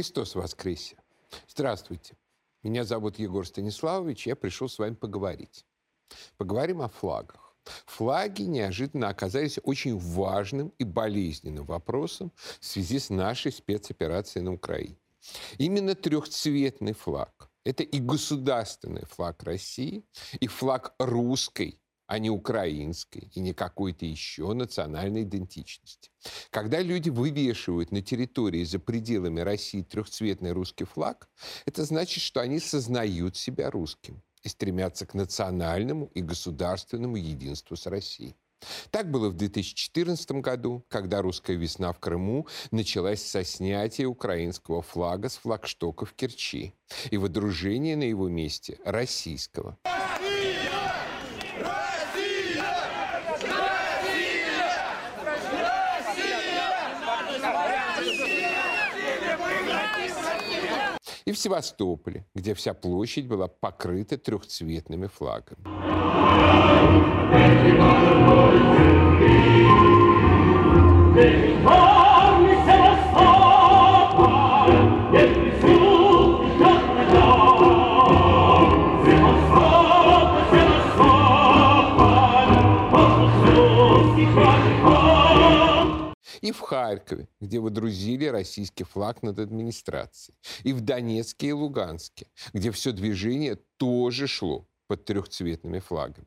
Христос воскресе! Здравствуйте. Меня зовут Егор Станиславович, я пришел с вами поговорить. Поговорим о флагах. Флаги неожиданно оказались очень важным и болезненным вопросом в связи с нашей спецоперацией на Украине. Именно трехцветный флаг – это и государственный флаг России, и флаг русской а не украинской и не какой-то еще национальной идентичности. Когда люди вывешивают на территории за пределами России трехцветный русский флаг, это значит, что они сознают себя русским и стремятся к национальному и государственному единству с Россией. Так было в 2014 году, когда русская весна в Крыму началась со снятия украинского флага с флагштока в Керчи и водружения на его месте российского. И в Севастополе, где вся площадь была покрыта трехцветными флагами. Харькове, где водрузили российский флаг над администрацией, и в Донецке и Луганске, где все движение тоже шло под трехцветными флагами.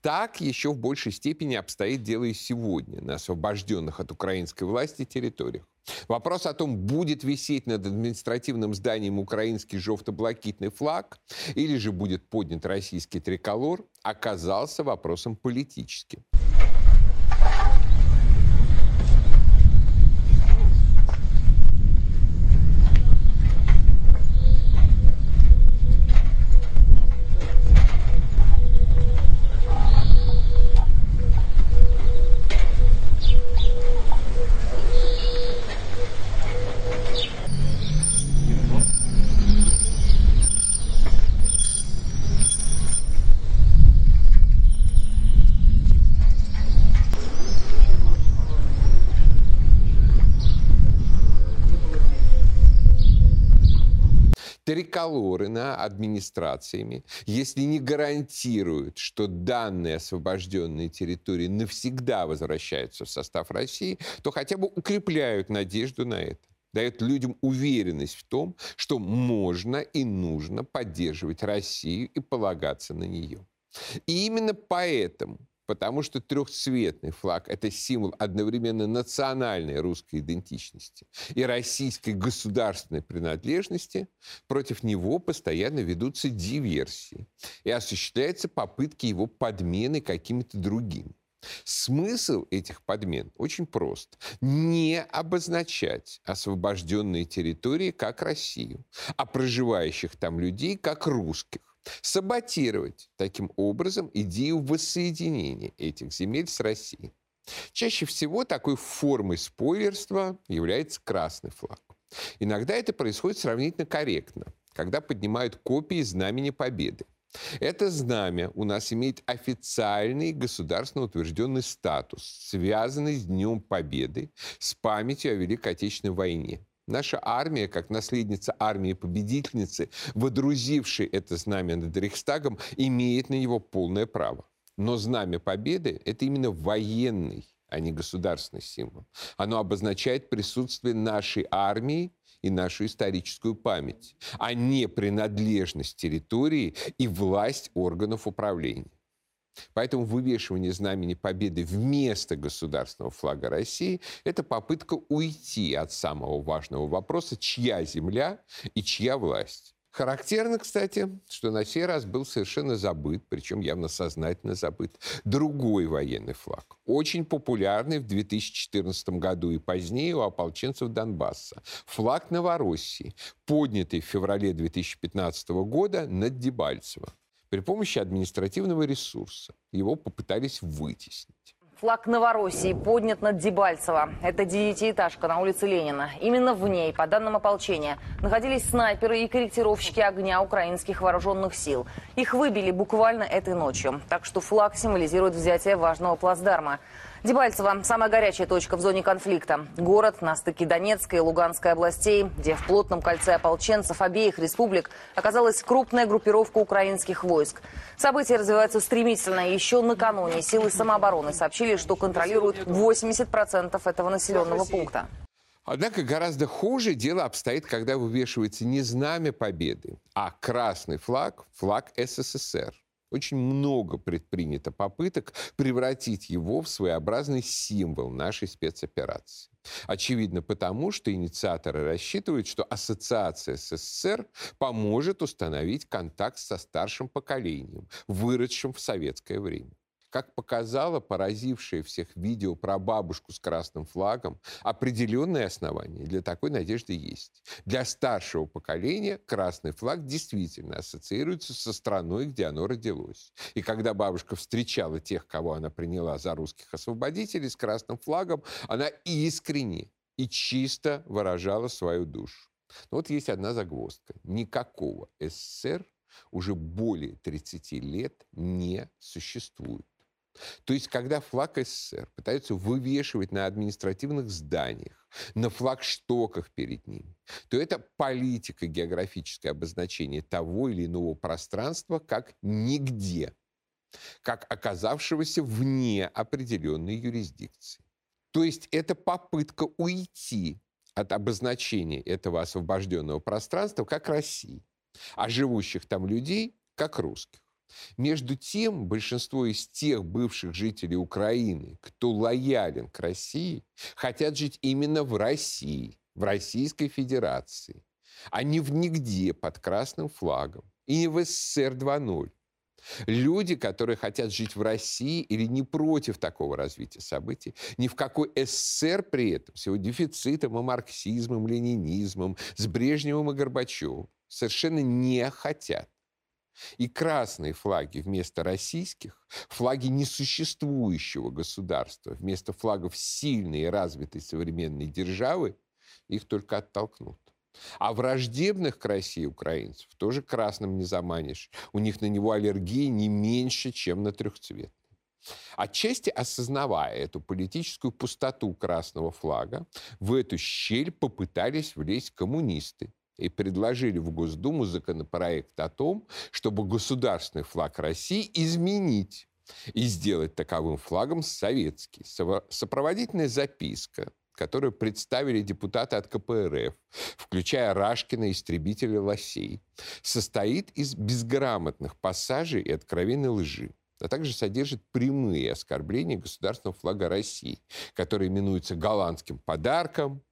Так еще в большей степени обстоит дело и сегодня на освобожденных от украинской власти территориях. Вопрос о том, будет висеть над административным зданием украинский желто-блакитный флаг или же будет поднят российский триколор, оказался вопросом политическим. Триколоры на администрациями, если не гарантируют, что данные освобожденные территории навсегда возвращаются в состав России, то хотя бы укрепляют надежду на это дает людям уверенность в том, что можно и нужно поддерживать Россию и полагаться на нее. И именно поэтому потому что трехцветный флаг – это символ одновременно национальной русской идентичности и российской государственной принадлежности, против него постоянно ведутся диверсии и осуществляются попытки его подмены какими-то другими. Смысл этих подмен очень прост. Не обозначать освобожденные территории как Россию, а проживающих там людей как русских саботировать таким образом идею воссоединения этих земель с Россией. Чаще всего такой формой спойлерства является красный флаг. Иногда это происходит сравнительно корректно, когда поднимают копии Знамени Победы. Это знамя у нас имеет официальный государственно утвержденный статус, связанный с Днем Победы, с памятью о Великой Отечественной войне. Наша армия, как наследница армии-победительницы, водрузившей это знамя над Рейхстагом, имеет на него полное право. Но знамя победы – это именно военный, а не государственный символ. Оно обозначает присутствие нашей армии и нашу историческую память, а не принадлежность территории и власть органов управления. Поэтому вывешивание знамени Победы вместо государственного флага России – это попытка уйти от самого важного вопроса, чья земля и чья власть. Характерно, кстати, что на сей раз был совершенно забыт, причем явно сознательно забыт, другой военный флаг. Очень популярный в 2014 году и позднее у ополченцев Донбасса. Флаг Новороссии, поднятый в феврале 2015 года над Дебальцево при помощи административного ресурса. Его попытались вытеснить. Флаг Новороссии поднят над Дебальцево. Это девятиэтажка на улице Ленина. Именно в ней, по данным ополчения, находились снайперы и корректировщики огня украинских вооруженных сил. Их выбили буквально этой ночью. Так что флаг символизирует взятие важного плацдарма. Дебальцево – самая горячая точка в зоне конфликта. Город на стыке Донецкой и Луганской областей, где в плотном кольце ополченцев обеих республик оказалась крупная группировка украинских войск. События развиваются стремительно. Еще накануне силы самообороны сообщили, что контролируют 80% этого населенного пункта. Однако гораздо хуже дело обстоит, когда вывешивается не знамя победы, а красный флаг, флаг СССР. Очень много предпринято попыток превратить его в своеобразный символ нашей спецоперации. Очевидно потому, что инициаторы рассчитывают, что ассоциация с СССР поможет установить контакт со старшим поколением, выросшим в советское время. Как показало поразившее всех видео про бабушку с красным флагом, определенные основания для такой надежды есть. Для старшего поколения красный флаг действительно ассоциируется со страной, где оно родилось. И когда бабушка встречала тех, кого она приняла за русских освободителей с красным флагом, она искренне и чисто выражала свою душу. Но вот есть одна загвоздка. Никакого СССР уже более 30 лет не существует. То есть, когда флаг СССР пытаются вывешивать на административных зданиях, на флагштоках перед ними, то это политика географическое обозначение того или иного пространства как нигде, как оказавшегося вне определенной юрисдикции. То есть это попытка уйти от обозначения этого освобожденного пространства как России, а живущих там людей как русских. Между тем, большинство из тех бывших жителей Украины, кто лоялен к России, хотят жить именно в России, в Российской Федерации, а не в нигде под красным флагом и не в СССР 2.0. Люди, которые хотят жить в России или не против такого развития событий, ни в какой СССР при этом, с его дефицитом и марксизмом, ленинизмом, с Брежневым и Горбачевым, совершенно не хотят. И красные флаги вместо российских, флаги несуществующего государства, вместо флагов сильной и развитой современной державы, их только оттолкнут. А враждебных к России украинцев тоже красным не заманишь. У них на него аллергия не меньше, чем на трехцветный. Отчасти осознавая эту политическую пустоту красного флага, в эту щель попытались влезть коммунисты, и предложили в Госдуму законопроект о том, чтобы государственный флаг России изменить и сделать таковым флагом советский. Сопроводительная записка, которую представили депутаты от КПРФ, включая Рашкина, истребителя лосей, состоит из безграмотных пассажей и откровенной лжи а также содержит прямые оскорбления государственного флага России, который именуется голландским подарком,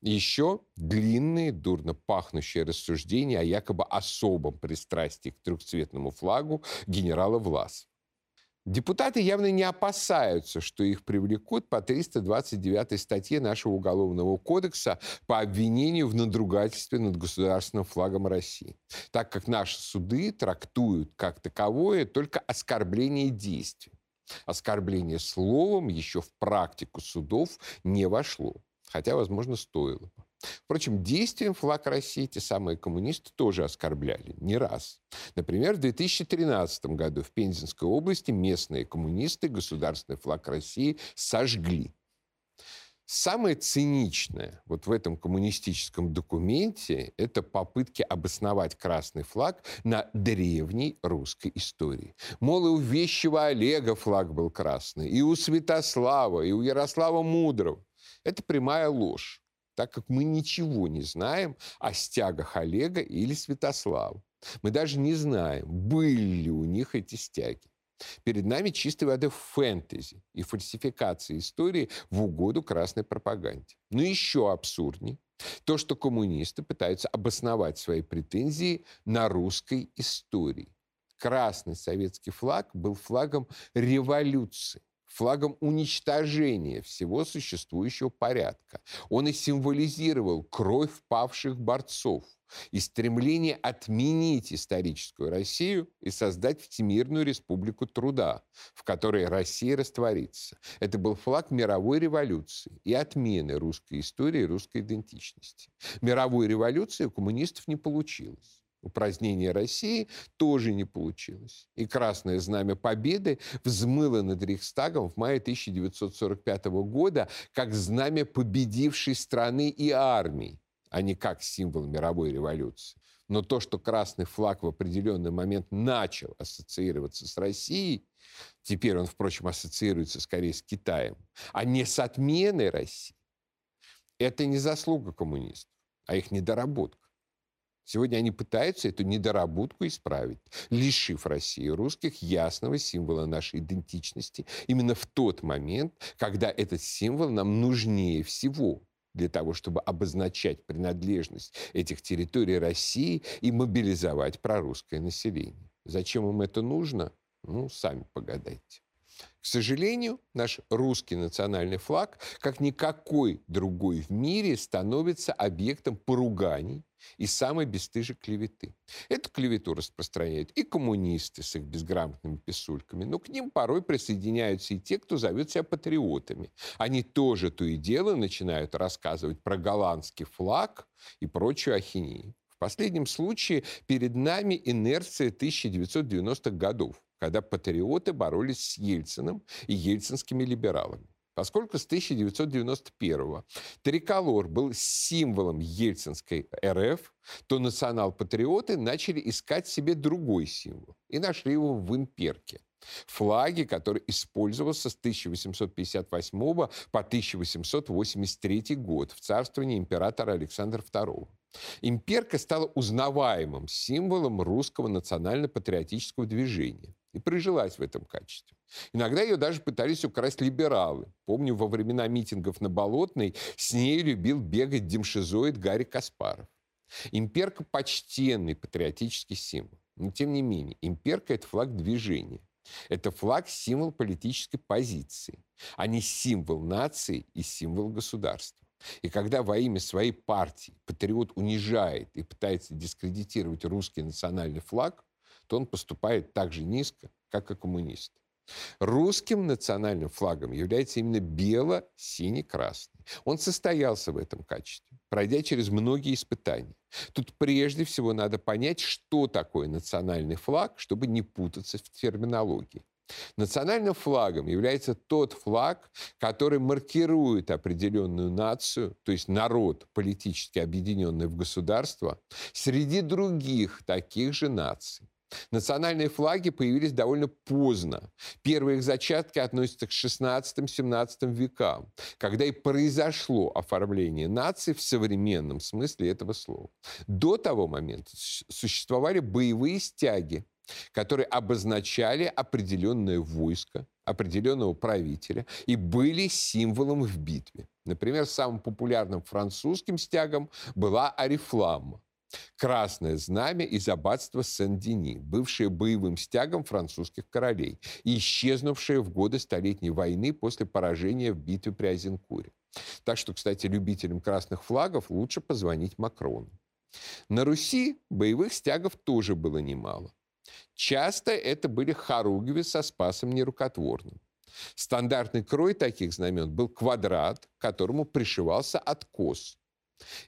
еще длинные, дурно пахнущие рассуждения о якобы особом пристрастии к трехцветному флагу генерала Влас. Депутаты явно не опасаются, что их привлекут по 329 статье нашего Уголовного кодекса по обвинению в надругательстве над государственным флагом России, так как наши суды трактуют как таковое только оскорбление действий. Оскорбление словом еще в практику судов не вошло хотя, возможно, стоило бы. Впрочем, действием флаг России те самые коммунисты тоже оскорбляли не раз. Например, в 2013 году в Пензенской области местные коммунисты государственный флаг России сожгли. Самое циничное вот в этом коммунистическом документе – это попытки обосновать красный флаг на древней русской истории. Мол, и у вещего Олега флаг был красный, и у Святослава, и у Ярослава Мудрого. Это прямая ложь, так как мы ничего не знаем о стягах Олега или Святослава. Мы даже не знаем, были ли у них эти стяги. Перед нами чистой воды фэнтези и фальсификация истории в угоду красной пропаганде. Но еще абсурднее то, что коммунисты пытаются обосновать свои претензии на русской истории. Красный советский флаг был флагом революции флагом уничтожения всего существующего порядка. Он и символизировал кровь павших борцов и стремление отменить историческую Россию и создать Всемирную республику труда, в которой Россия растворится. Это был флаг мировой революции и отмены русской истории и русской идентичности. Мировой революции у коммунистов не получилось. Упразднения России тоже не получилось. И Красное Знамя Победы взмыло над Рейхстагом в мае 1945 года как знамя победившей страны и армии, а не как символ мировой революции. Но то, что красный флаг в определенный момент начал ассоциироваться с Россией, теперь он, впрочем, ассоциируется скорее с Китаем, а не с отменой России, это не заслуга коммунистов, а их недоработка. Сегодня они пытаются эту недоработку исправить, лишив России русских ясного символа нашей идентичности именно в тот момент, когда этот символ нам нужнее всего для того, чтобы обозначать принадлежность этих территорий России и мобилизовать прорусское население. Зачем им это нужно? Ну, сами погадайте. К сожалению, наш русский национальный флаг, как никакой другой в мире, становится объектом поруганий и самой бесстыжей клеветы. Эту клевету распространяют и коммунисты с их безграмотными писульками, но к ним порой присоединяются и те, кто зовет себя патриотами. Они тоже то и дело начинают рассказывать про голландский флаг и прочую ахинею. В последнем случае перед нами инерция 1990-х годов когда патриоты боролись с Ельциным и ельцинскими либералами. Поскольку с 1991 триколор был символом ельцинской РФ, то национал-патриоты начали искать себе другой символ и нашли его в имперке. Флаге, который использовался с 1858 по 1883 год в царствовании императора Александра II. Имперка стала узнаваемым символом русского национально-патриотического движения и прижилась в этом качестве. Иногда ее даже пытались украсть либералы. Помню, во времена митингов на Болотной с ней любил бегать демшизоид Гарри Каспаров. Имперка – почтенный патриотический символ. Но, тем не менее, имперка – это флаг движения. Это флаг – символ политической позиции, а не символ нации и символ государства. И когда во имя своей партии патриот унижает и пытается дискредитировать русский национальный флаг, то он поступает так же низко, как и коммунист. Русским национальным флагом является именно бело-синий-красный. Он состоялся в этом качестве, пройдя через многие испытания. Тут прежде всего надо понять, что такое национальный флаг, чтобы не путаться в терминологии. Национальным флагом является тот флаг, который маркирует определенную нацию, то есть народ, политически объединенный в государство, среди других таких же наций. Национальные флаги появились довольно поздно. Первые их зачатки относятся к 16-17 векам, когда и произошло оформление нации в современном смысле этого слова. До того момента существовали боевые стяги, которые обозначали определенное войско, определенного правителя и были символом в битве. Например, самым популярным французским стягом была Арифлама. Красное знамя из аббатства Сен-Дени, бывшее боевым стягом французских королей и исчезнувшее в годы Столетней войны после поражения в битве при Азенкуре. Так что, кстати, любителям красных флагов лучше позвонить Макрону. На Руси боевых стягов тоже было немало. Часто это были хоругви со спасом нерукотворным. Стандартный крой таких знамен был квадрат, к которому пришивался откос.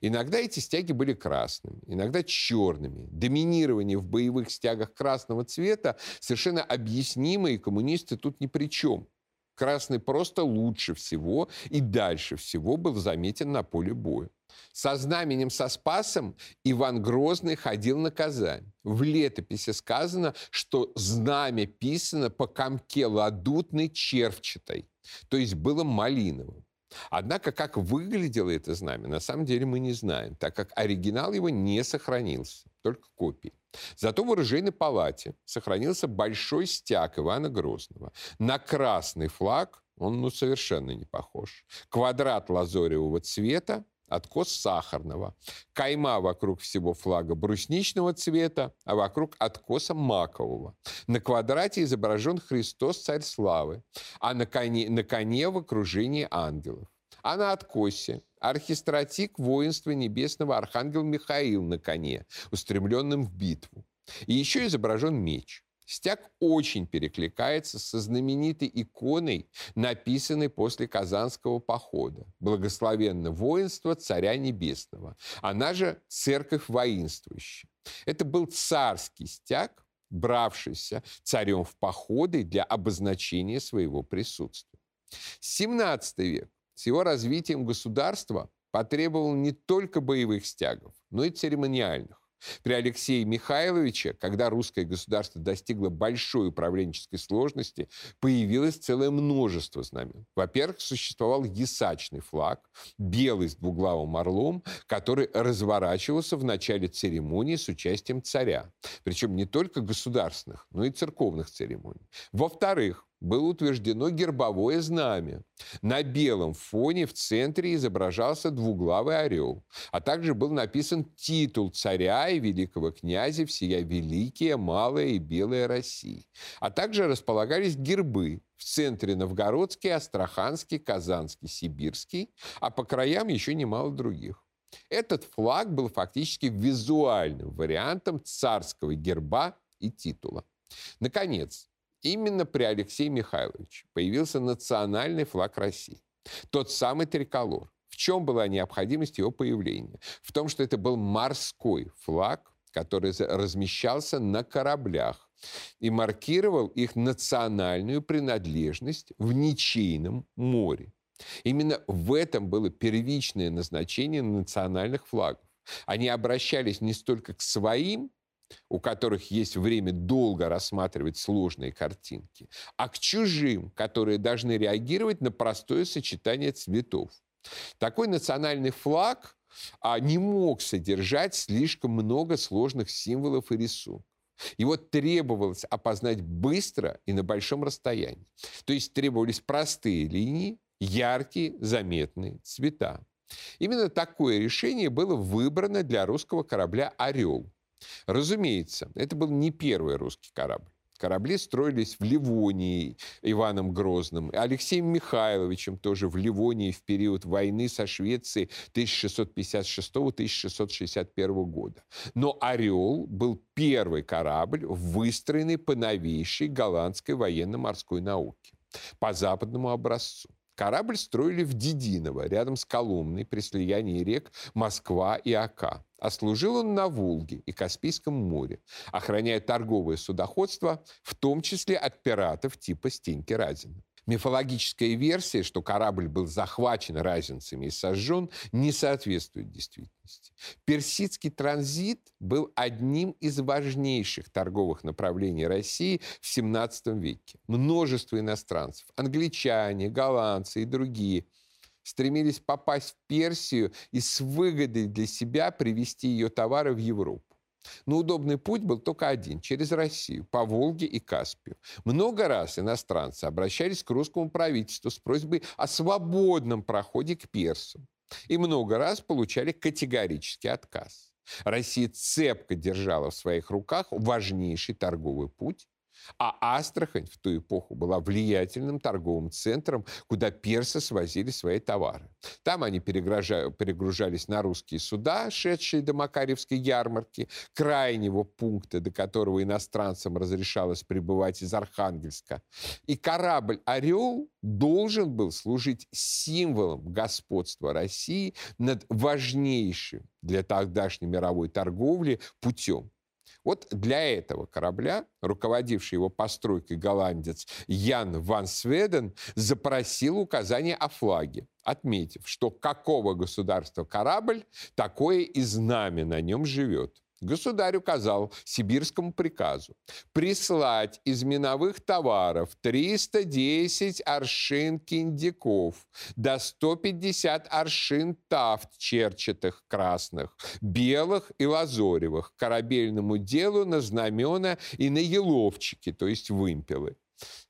Иногда эти стяги были красными, иногда черными. Доминирование в боевых стягах красного цвета совершенно объяснимо, и коммунисты тут ни при чем. Красный просто лучше всего и дальше всего был заметен на поле боя. Со знаменем со Спасом Иван Грозный ходил на Казань. В летописи сказано, что знамя писано по комке ладутной червчатой, то есть было малиновым. Однако, как выглядело это знамя, на самом деле мы не знаем, так как оригинал его не сохранился, только копии. Зато в оружейной палате сохранился большой стяг Ивана Грозного. На красный флаг он ну, совершенно не похож. Квадрат лазоревого цвета, откос сахарного, кайма вокруг всего флага брусничного цвета, а вокруг откоса макового. На квадрате изображен Христос, царь славы, а на коне, на коне в окружении ангелов. А на откосе архистратик воинства небесного архангел Михаил на коне, устремленным в битву. И еще изображен меч. Стяг очень перекликается со знаменитой иконой, написанной после Казанского похода «Благословенно воинство Царя Небесного», она же «Церковь воинствующая». Это был царский стяг, бравшийся царем в походы для обозначения своего присутствия. 17 век с его развитием государства потребовал не только боевых стягов, но и церемониальных. При Алексее Михайловиче, когда русское государство достигло большой управленческой сложности, появилось целое множество знамен. Во-первых, существовал ясачный флаг, белый с двуглавым орлом, который разворачивался в начале церемонии с участием царя. Причем не только государственных, но и церковных церемоний. Во-вторых, было утверждено гербовое знамя. На белом фоне в центре изображался двуглавый орел, а также был написан титул царя и великого князя всея Великая, Малая и Белая России. А также располагались гербы в центре Новгородский, Астраханский, Казанский, Сибирский, а по краям еще немало других. Этот флаг был фактически визуальным вариантом царского герба и титула. Наконец, Именно при Алексее Михайловиче появился национальный флаг России. Тот самый триколор. В чем была необходимость его появления? В том, что это был морской флаг, который размещался на кораблях и маркировал их национальную принадлежность в ничейном море. Именно в этом было первичное назначение национальных флагов. Они обращались не столько к своим у которых есть время долго рассматривать сложные картинки, а к чужим, которые должны реагировать на простое сочетание цветов. Такой национальный флаг а, не мог содержать слишком много сложных символов и рисунков. Его требовалось опознать быстро и на большом расстоянии. То есть требовались простые линии, яркие, заметные цвета. Именно такое решение было выбрано для русского корабля «Орел», Разумеется, это был не первый русский корабль. Корабли строились в Ливонии Иваном Грозным, Алексеем Михайловичем тоже в Ливонии в период войны со Швецией 1656-1661 года. Но «Орел» был первый корабль, выстроенный по новейшей голландской военно-морской науке, по западному образцу. Корабль строили в Дединово, рядом с Коломной, при слиянии рек Москва и Ака. А служил он на Волге и Каспийском море, охраняя торговое судоходство, в том числе от пиратов типа Стеньки Разина. Мифологическая версия, что корабль был захвачен разинцами и сожжен, не соответствует действительности. Персидский транзит был одним из важнейших торговых направлений России в XVII веке. Множество иностранцев, англичане, голландцы и другие – стремились попасть в Персию и с выгодой для себя привести ее товары в Европу. Но удобный путь был только один – через Россию, по Волге и Каспию. Много раз иностранцы обращались к русскому правительству с просьбой о свободном проходе к персам. И много раз получали категорический отказ. Россия цепко держала в своих руках важнейший торговый путь а Астрахань в ту эпоху была влиятельным торговым центром, куда персы свозили свои товары. Там они перегружались на русские суда, шедшие до Макаревской ярмарки, крайнего пункта, до которого иностранцам разрешалось прибывать из Архангельска. И корабль «Орел» должен был служить символом господства России над важнейшим для тогдашней мировой торговли путем. Вот для этого корабля, руководивший его постройкой голландец Ян Ван Сведен, запросил указание о флаге, отметив, что какого государства корабль, такое и знамя на нем живет. Государь указал сибирскому приказу прислать из миновых товаров 310 аршин киндиков, до 150 аршин тафт черчатых красных, белых и лазоревых, корабельному делу на знамена и на еловчики, то есть вымпелы.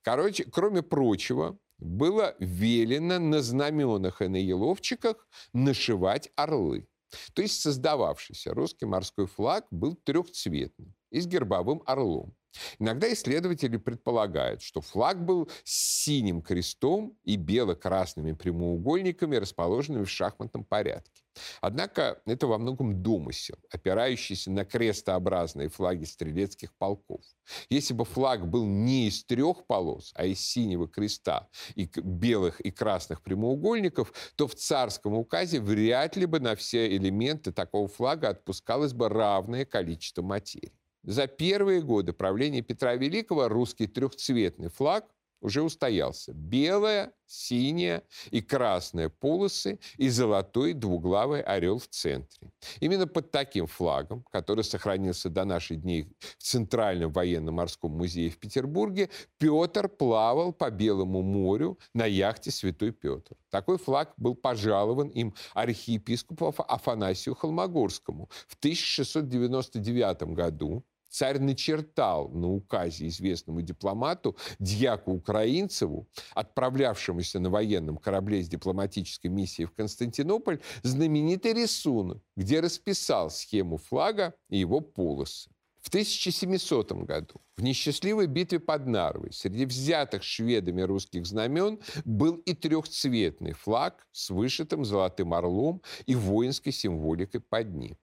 Короче, кроме прочего, было велено на знаменах и на еловчиках нашивать орлы. То есть создававшийся русский морской флаг был трехцветным и с гербовым орлом. Иногда исследователи предполагают, что флаг был с синим крестом и бело-красными прямоугольниками, расположенными в шахматном порядке. Однако это во многом домысел, опирающийся на крестообразные флаги стрелецких полков. Если бы флаг был не из трех полос, а из синего креста и белых и красных прямоугольников, то в царском указе вряд ли бы на все элементы такого флага отпускалось бы равное количество материи. За первые годы правления Петра Великого русский трехцветный флаг уже устоялся. Белая, синяя и красная полосы и золотой двуглавый орел в центре. Именно под таким флагом, который сохранился до наших дней в Центральном военно-морском музее в Петербурге, Петр плавал по Белому морю на яхте «Святой Петр». Такой флаг был пожалован им архиепископу Афанасию Холмогорскому в 1699 году Царь начертал на указе известному дипломату Дьяку Украинцеву, отправлявшемуся на военном корабле с дипломатической миссией в Константинополь, знаменитый рисунок, где расписал схему флага и его полосы. В 1700 году в несчастливой битве под Нарвой среди взятых шведами русских знамен был и трехцветный флаг с вышитым золотым орлом и воинской символикой под ним.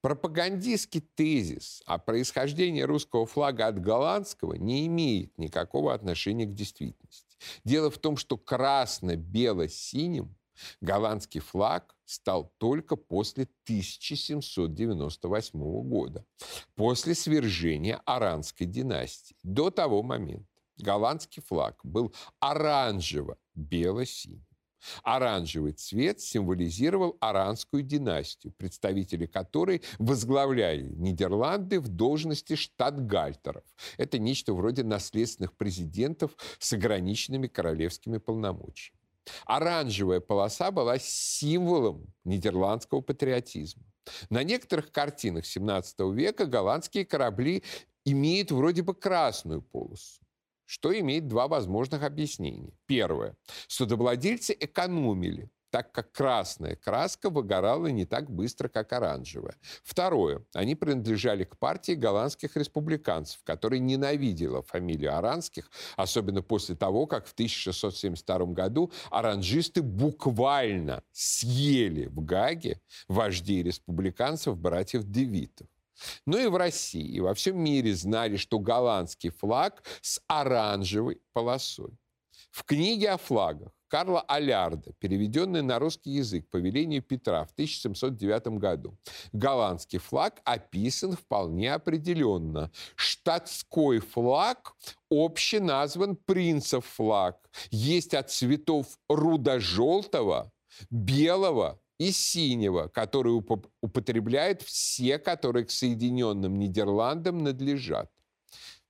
Пропагандистский тезис о происхождении русского флага от голландского не имеет никакого отношения к действительности. Дело в том, что красно-бело-синим голландский флаг стал только после 1798 года, после свержения Аранской династии. До того момента голландский флаг был оранжево-бело-синий. Оранжевый цвет символизировал аранскую династию, представители которой возглавляли Нидерланды в должности штатгальтеров. Это нечто вроде наследственных президентов с ограниченными королевскими полномочиями. Оранжевая полоса была символом нидерландского патриотизма. На некоторых картинах XVII века голландские корабли имеют вроде бы красную полосу что имеет два возможных объяснения. Первое. Судовладельцы экономили, так как красная краска выгорала не так быстро, как оранжевая. Второе. Они принадлежали к партии голландских республиканцев, которая ненавидела фамилию Аранских, особенно после того, как в 1672 году оранжисты буквально съели в Гаге вождей республиканцев братьев Девитов. Но ну и в России, и во всем мире знали, что голландский флаг с оранжевой полосой. В книге о флагах Карла Алярда, переведенной на русский язык по велению Петра в 1709 году, голландский флаг описан вполне определенно. Штатской флаг обще назван принцев флаг. Есть от цветов рудо-желтого, белого и синего, который уп употребляют все, которые к Соединенным Нидерландам надлежат.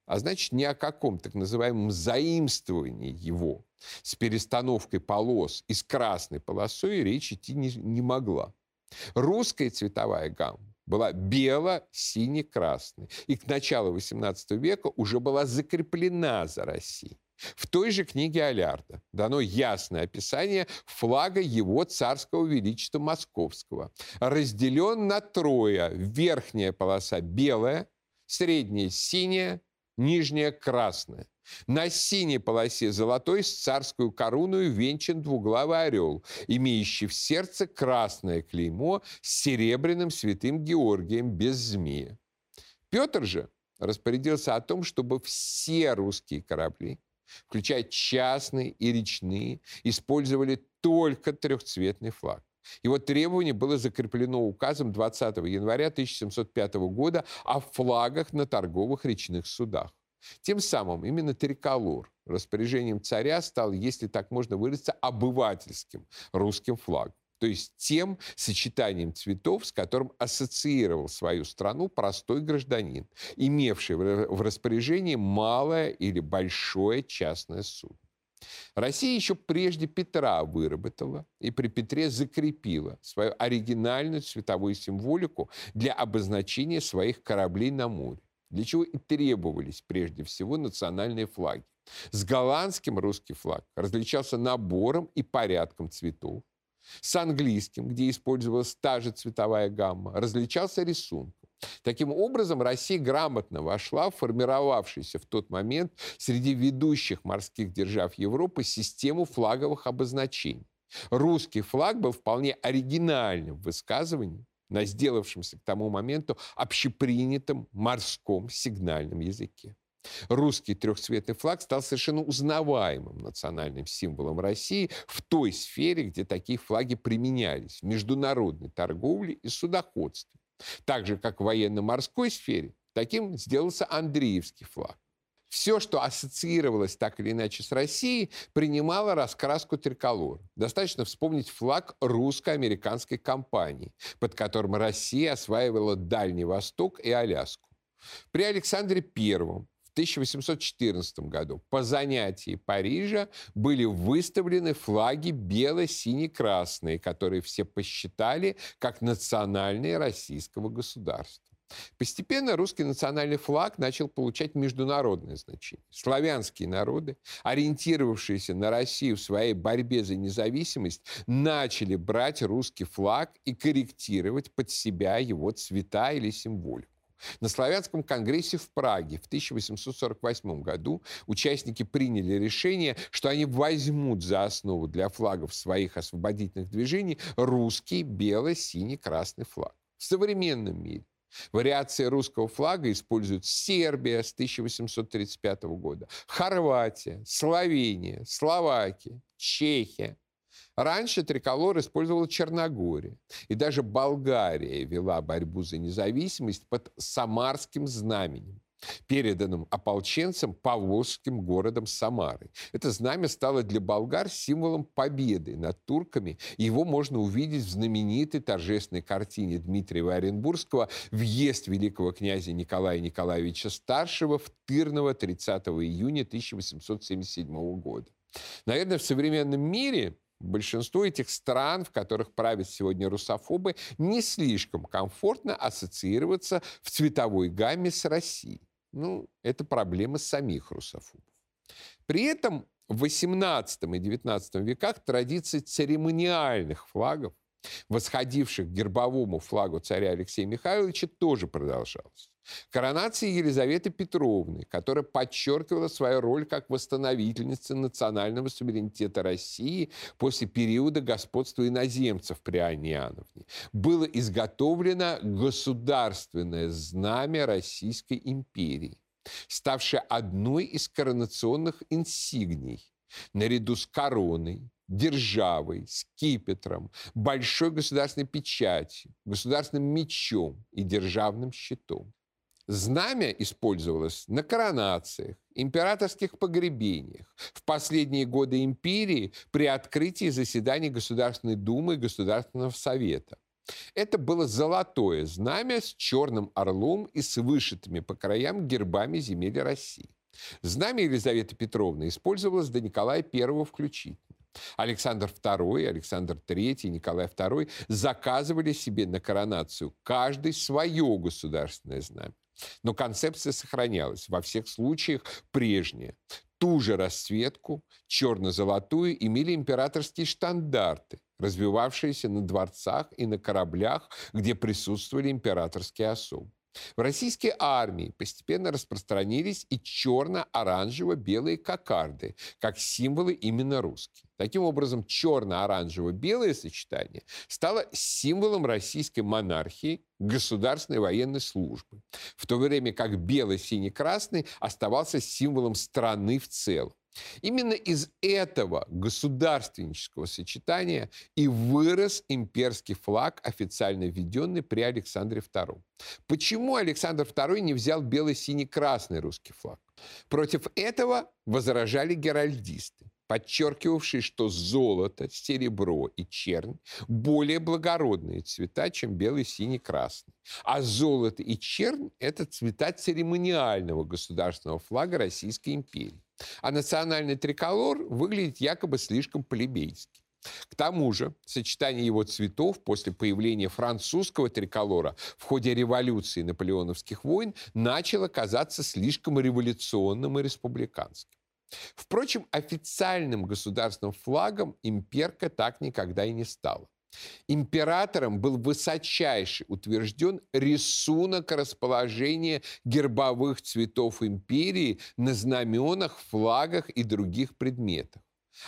А значит, ни о каком так называемом заимствовании его с перестановкой полос из красной полосой речь идти не, не могла. Русская цветовая гамма была бело-сине-красной. И к началу XVIII века уже была закреплена за Россией. В той же книге Алярда дано ясное описание флага его царского величества московского. Разделен на трое. Верхняя полоса белая, средняя синяя, нижняя красная. На синей полосе золотой с царскую корону венчан двуглавый орел, имеющий в сердце красное клеймо с серебряным святым Георгием без змея. Петр же распорядился о том, чтобы все русские корабли включая частные и речные, использовали только трехцветный флаг. Его требование было закреплено указом 20 января 1705 года о флагах на торговых речных судах. Тем самым именно триколор распоряжением царя стал, если так можно выразиться, обывательским русским флагом то есть тем сочетанием цветов, с которым ассоциировал свою страну простой гражданин, имевший в распоряжении малое или большое частное судно. Россия еще прежде Петра выработала и при Петре закрепила свою оригинальную цветовую символику для обозначения своих кораблей на море, для чего и требовались прежде всего национальные флаги. С голландским русский флаг различался набором и порядком цветов, с английским, где использовалась та же цветовая гамма, различался рисунком. Таким образом, Россия грамотно вошла в формировавшуюся в тот момент среди ведущих морских держав Европы систему флаговых обозначений. Русский флаг был вполне оригинальным высказыванием на сделавшемся к тому моменту общепринятом морском сигнальном языке. Русский трехцветный флаг стал совершенно узнаваемым национальным символом России в той сфере, где такие флаги применялись – в международной торговле и судоходстве. Так же, как в военно-морской сфере, таким сделался Андреевский флаг. Все, что ассоциировалось так или иначе с Россией, принимало раскраску триколор. Достаточно вспомнить флаг русско-американской компании, под которым Россия осваивала Дальний Восток и Аляску. При Александре Первом 1814 году по занятии Парижа были выставлены флаги бело-сине-красные, которые все посчитали как национальные российского государства. Постепенно русский национальный флаг начал получать международное значение. Славянские народы, ориентировавшиеся на Россию в своей борьбе за независимость, начали брать русский флаг и корректировать под себя его цвета или символику. На Славянском конгрессе в Праге в 1848 году участники приняли решение, что они возьмут за основу для флагов своих освободительных движений русский бело-синий-красный флаг. В современном мире Вариации русского флага используют Сербия с 1835 года, Хорватия, Словения, Словакия, Чехия, Раньше триколор использовала Черногория. И даже Болгария вела борьбу за независимость под самарским знаменем переданным ополченцам Павловским городом Самары. Это знамя стало для болгар символом победы над турками. Его можно увидеть в знаменитой торжественной картине Дмитрия Оренбургского «Въезд великого князя Николая Николаевича Старшего в Тырново 30 июня 1877 года». Наверное, в современном мире Большинство этих стран, в которых правят сегодня русофобы, не слишком комфортно ассоциироваться в цветовой гамме с Россией. Ну, это проблема самих русофобов. При этом в XVIII и XIX веках традиция церемониальных флагов, восходивших к гербовому флагу царя Алексея Михайловича, тоже продолжалась. Коронация Елизаветы Петровны, которая подчеркивала свою роль как восстановительницы национального суверенитета России после периода господства иноземцев при Анне Иоанновне, было изготовлено государственное знамя Российской империи, ставшее одной из коронационных инсигний наряду с короной, державой, скипетром, большой государственной печатью, государственным мечом и державным щитом. Знамя использовалось на коронациях, императорских погребениях, в последние годы империи при открытии заседаний Государственной Думы и Государственного Совета. Это было золотое знамя с черным орлом и с вышитыми по краям гербами земель России. Знамя Елизаветы Петровны использовалось до Николая I включительно. Александр II, Александр III, Николай II заказывали себе на коронацию каждый свое государственное знамя. Но концепция сохранялась во всех случаях прежняя. Ту же расцветку, черно-золотую, имели императорские штандарты, развивавшиеся на дворцах и на кораблях, где присутствовали императорские особы. В российской армии постепенно распространились и черно-оранжево-белые кокарды, как символы именно русские. Таким образом, черно-оранжево-белое сочетание стало символом российской монархии, государственной военной службы, в то время как бело-синий-красный оставался символом страны в целом. Именно из этого государственнического сочетания и вырос имперский флаг, официально введенный при Александре II. Почему Александр II не взял бело-синий-красный русский флаг? Против этого возражали геральдисты подчеркивавшие, что золото, серебро и чернь более благородные цвета, чем белый, синий, красный. А золото и чернь – это цвета церемониального государственного флага Российской империи а национальный триколор выглядит якобы слишком плебейски. К тому же сочетание его цветов после появления французского триколора в ходе революции наполеоновских войн начало казаться слишком революционным и республиканским. Впрочем, официальным государственным флагом имперка так никогда и не стала. Императором был высочайший утвержден рисунок расположения гербовых цветов империи на знаменах, флагах и других предметах.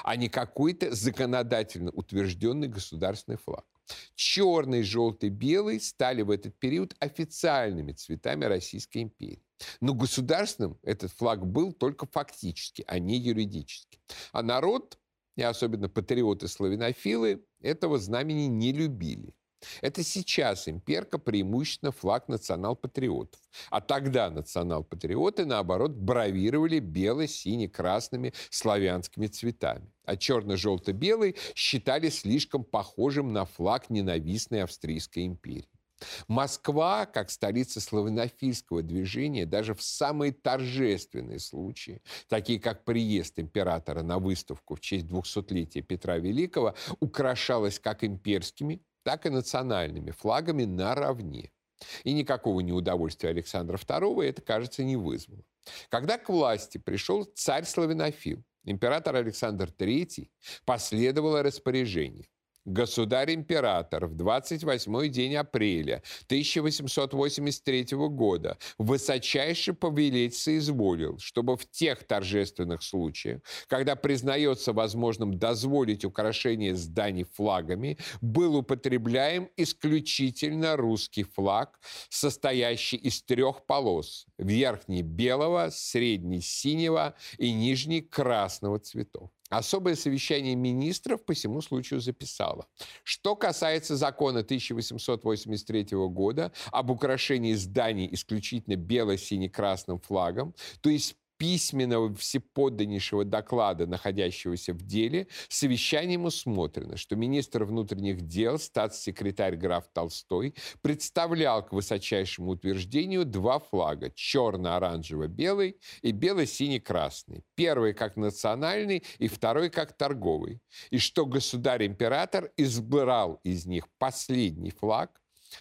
а не какой-то законодательно утвержденный государственный флаг. Черный, желтый, белый стали в этот период официальными цветами Российской империи. Но государственным этот флаг был только фактически, а не юридически. А народ, и особенно патриоты-славянофилы, этого знамени не любили. Это сейчас имперка преимущественно флаг национал-патриотов. А тогда национал-патриоты, наоборот, бравировали бело-сине-красными славянскими цветами. А черно-желто-белый считали слишком похожим на флаг ненавистной Австрийской империи. Москва, как столица славянофильского движения, даже в самые торжественные случаи, такие как приезд императора на выставку в честь 200-летия Петра Великого, украшалась как имперскими, так и национальными флагами наравне. И никакого неудовольствия Александра II это, кажется, не вызвало. Когда к власти пришел царь Славянофил, император Александр III, последовало распоряжение Государь-император в 28-й день апреля 1883 года высочайше повелеть соизволил, чтобы в тех торжественных случаях, когда признается возможным дозволить украшение зданий флагами, был употребляем исключительно русский флаг, состоящий из трех полос – верхней белого, средней синего и нижней красного цветов. Особое совещание министров по всему случаю записало. Что касается закона 1883 года об украшении зданий исключительно бело-сине-красным флагом, то есть письменного всеподданнейшего доклада, находящегося в деле, совещанием усмотрено, что министр внутренних дел, статс-секретарь граф Толстой, представлял к высочайшему утверждению два флага – черно-оранжево-белый и бело-синий-красный. Первый как национальный и второй как торговый. И что государь-император избрал из них последний флаг,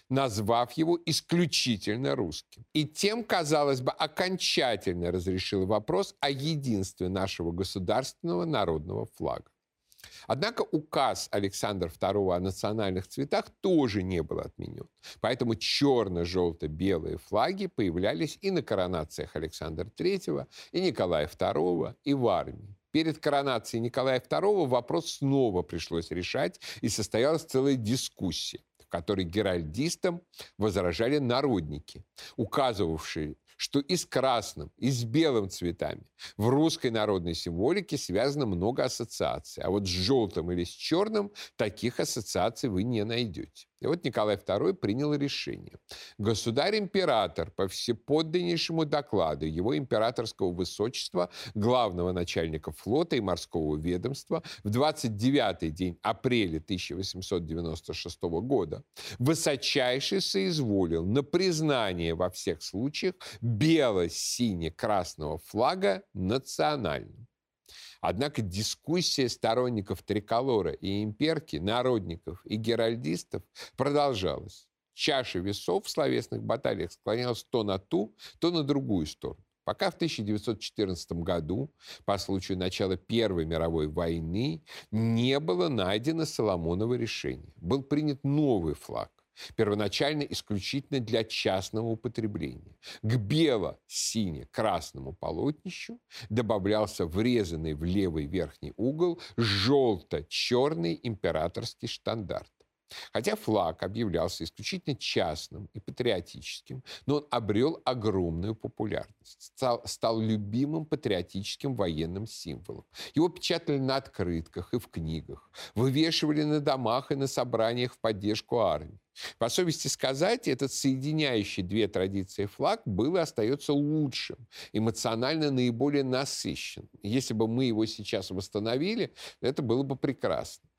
назвав его исключительно русским. И тем, казалось бы, окончательно разрешил вопрос о единстве нашего государственного народного флага. Однако указ Александра II о национальных цветах тоже не был отменен. Поэтому черно-желто-белые флаги появлялись и на коронациях Александра III, и Николая II, и в армии. Перед коронацией Николая II вопрос снова пришлось решать, и состоялась целая дискуссия которой геральдистам возражали народники, указывавшие, что и с красным, и с белым цветами в русской народной символике связано много ассоциаций, а вот с желтым или с черным таких ассоциаций вы не найдете. И вот Николай II принял решение. Государь-император по всеподданнейшему докладу его императорского высочества, главного начальника флота и морского ведомства в 29-й день апреля 1896 года высочайше соизволил на признание во всех случаях бело-сине-красного флага национальным. Однако дискуссия сторонников триколора и имперки, народников и геральдистов продолжалась. Чаша весов в словесных баталиях склонялась то на ту, то на другую сторону. Пока в 1914 году, по случаю начала Первой мировой войны, не было найдено Соломоново решение. Был принят новый флаг первоначально исключительно для частного употребления. К бело-сине-красному полотнищу добавлялся врезанный в левый верхний угол желто-черный императорский штандарт. Хотя флаг объявлялся исключительно частным и патриотическим, но он обрел огромную популярность, стал, стал любимым патриотическим военным символом. Его печатали на открытках и в книгах, вывешивали на домах и на собраниях в поддержку армии. По совести сказать, этот соединяющий две традиции флаг был и остается лучшим, эмоционально наиболее насыщенным. Если бы мы его сейчас восстановили, это было бы прекрасно.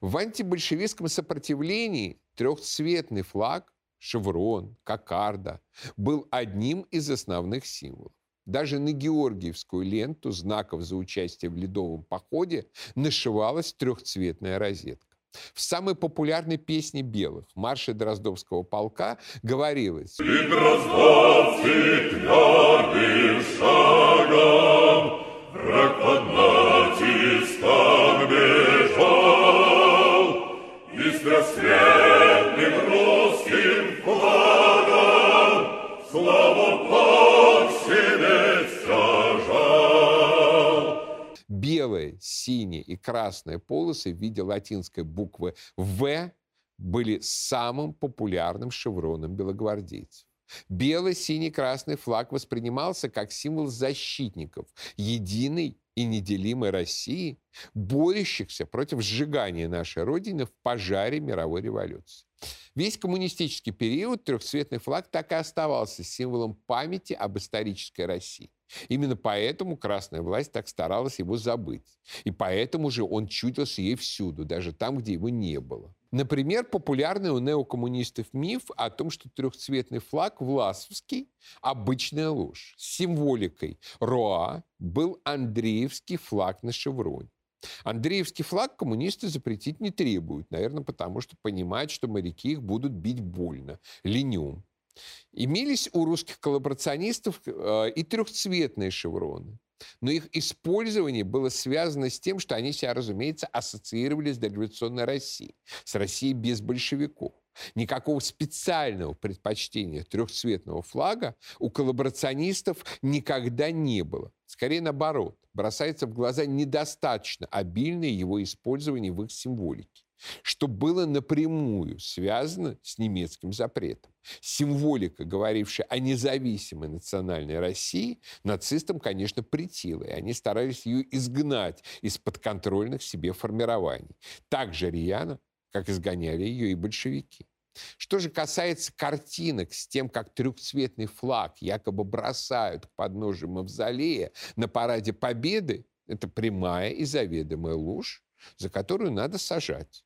В антибольшевистском сопротивлении трехцветный флаг, шеврон, кокарда, был одним из основных символов. Даже на Георгиевскую ленту знаков за участие в ледовом походе нашивалась трехцветная розетка. В самой популярной песне белых «Марше Дроздовского полка» говорилось «И дроздовцы твердым шагом враг под красная полосы в виде латинской буквы «В» были самым популярным шевроном белогвардейцев. Белый, синий, красный флаг воспринимался как символ защитников единой и неделимой России, борющихся против сжигания нашей Родины в пожаре мировой революции. Весь коммунистический период трехцветный флаг так и оставался символом памяти об исторической России. Именно поэтому красная власть так старалась его забыть. И поэтому же он чудился ей всюду, даже там, где его не было. Например, популярный у неокоммунистов миф о том, что трехцветный флаг власовский – обычная ложь. Символикой РОА был Андреевский флаг на шевроне. Андреевский флаг коммунисты запретить не требуют, наверное, потому что понимают, что моряки их будут бить больно, ленем. Имелись у русских коллаборационистов э, и трехцветные шевроны. Но их использование было связано с тем, что они себя, разумеется, ассоциировали с дореволюционной Россией, с Россией без большевиков. Никакого специального предпочтения трехцветного флага у коллаборационистов никогда не было. Скорее наоборот, бросается в глаза недостаточно обильное его использование в их символике что было напрямую связано с немецким запретом. Символика, говорившая о независимой национальной России, нацистам, конечно, претила, и они старались ее изгнать из подконтрольных себе формирований. Так же рьяно, как изгоняли ее и большевики. Что же касается картинок с тем, как трехцветный флаг якобы бросают к подножию мавзолея на параде Победы, это прямая и заведомая ложь, за которую надо сажать.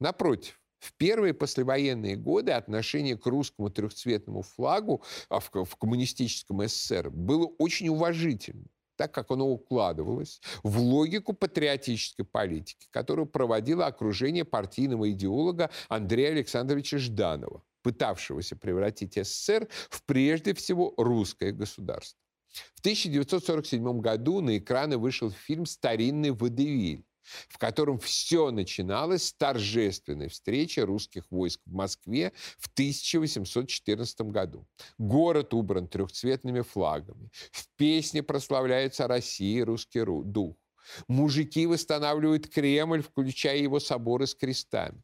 Напротив, в первые послевоенные годы отношение к русскому трехцветному флагу а в, коммунистическом СССР было очень уважительным так как оно укладывалось в логику патриотической политики, которую проводило окружение партийного идеолога Андрея Александровича Жданова, пытавшегося превратить СССР в прежде всего русское государство. В 1947 году на экраны вышел фильм «Старинный водевиль», в котором все начиналось с торжественной встречи русских войск в Москве в 1814 году. Город убран трехцветными флагами. В песне прославляется Россия и русский дух. Мужики восстанавливают Кремль, включая его соборы с крестами.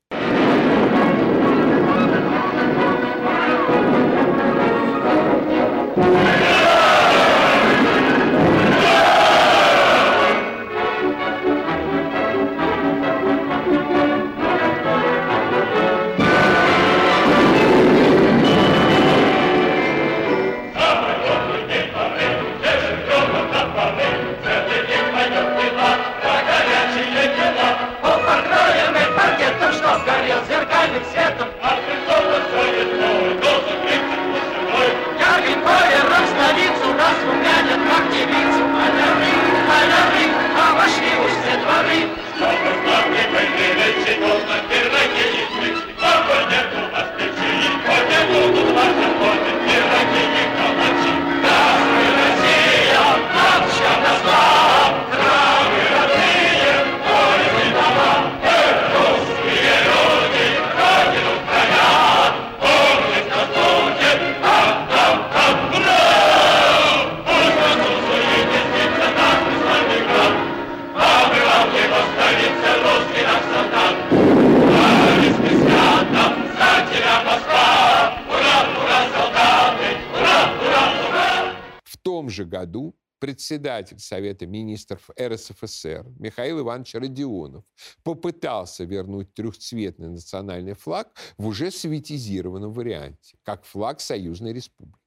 Председатель Совета министров РСФСР Михаил Иванович Родионов попытался вернуть трехцветный национальный флаг в уже советизированном варианте, как флаг Союзной Республики.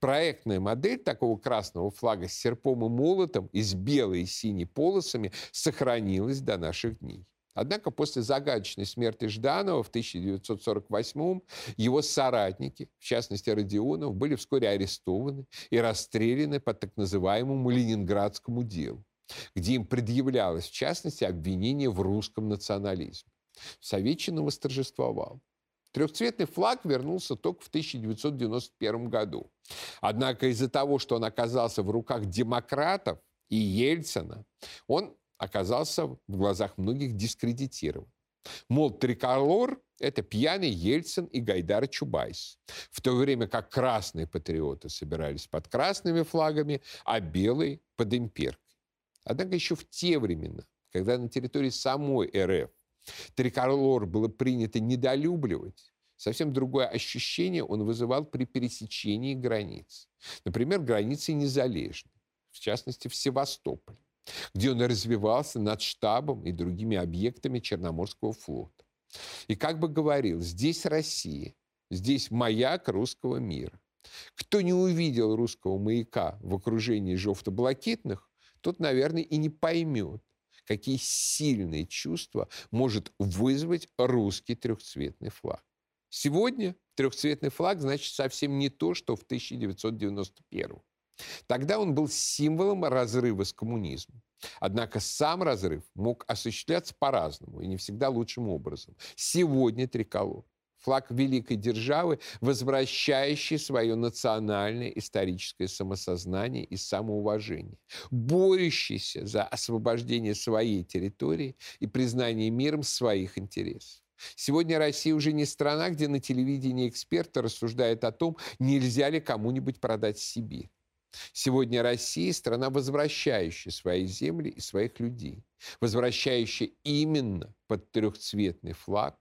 Проектная модель такого красного флага с серпом и молотом и с белой и синей полосами сохранилась до наших дней. Однако после загадочной смерти Жданова в 1948 его соратники, в частности Родионов, были вскоре арестованы и расстреляны по так называемому Ленинградскому делу, где им предъявлялось, в частности, обвинение в русском национализме. Советчина восторжествовал. Трехцветный флаг вернулся только в 1991 году. Однако из-за того, что он оказался в руках демократов и Ельцина, он оказался в глазах многих дискредитирован. Мол, триколор – это пьяный Ельцин и Гайдар Чубайс. В то время как красные патриоты собирались под красными флагами, а белые – под имперкой. Однако еще в те времена, когда на территории самой РФ триколор было принято недолюбливать, совсем другое ощущение он вызывал при пересечении границ. Например, границы Незалежной, в частности, в Севастополе, где он развивался над штабом и другими объектами Черноморского флота. И как бы говорил, здесь Россия, здесь маяк русского мира. Кто не увидел русского маяка в окружении жовто-блакитных, тот, наверное, и не поймет, какие сильные чувства может вызвать русский трехцветный флаг. Сегодня трехцветный флаг значит совсем не то, что в 1991. Тогда он был символом разрыва с коммунизмом. Однако сам разрыв мог осуществляться по-разному и не всегда лучшим образом. Сегодня триколор флаг великой державы, возвращающий свое национальное историческое самосознание и самоуважение, борющийся за освобождение своей территории и признание миром своих интересов. Сегодня Россия уже не страна, где на телевидении эксперты рассуждают о том, нельзя ли кому-нибудь продать Сибирь. Сегодня Россия – страна, возвращающая свои земли и своих людей, возвращающая именно под трехцветный флаг,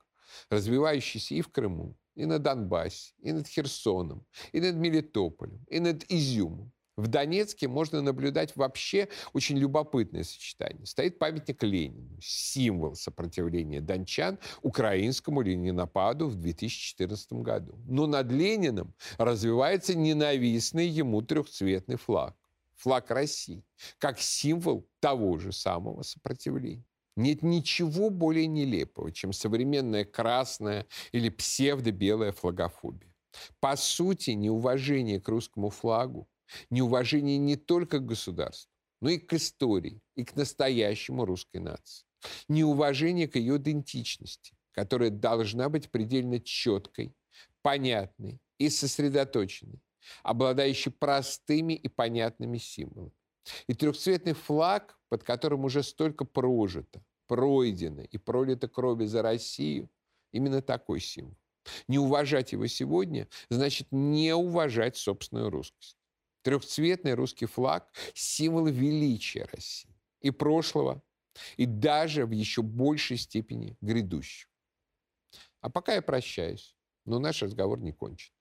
развивающийся и в Крыму, и на Донбассе, и над Херсоном, и над Мелитополем, и над Изюмом. В Донецке можно наблюдать вообще очень любопытное сочетание. Стоит памятник Ленину, символ сопротивления дончан украинскому ленинопаду в 2014 году. Но над Лениным развивается ненавистный ему трехцветный флаг. Флаг России, как символ того же самого сопротивления. Нет ничего более нелепого, чем современная красная или псевдо-белая флагофобия. По сути, неуважение к русскому флагу, неуважение не только к государству, но и к истории, и к настоящему русской нации. Неуважение к ее идентичности, которая должна быть предельно четкой, понятной и сосредоточенной, обладающей простыми и понятными символами. И трехцветный флаг, под которым уже столько прожито, пройдено и пролито крови за Россию, именно такой символ. Не уважать его сегодня значит не уважать собственную русскость. Трехцветный русский флаг – символ величия России и прошлого, и даже в еще большей степени грядущего. А пока я прощаюсь, но наш разговор не кончен.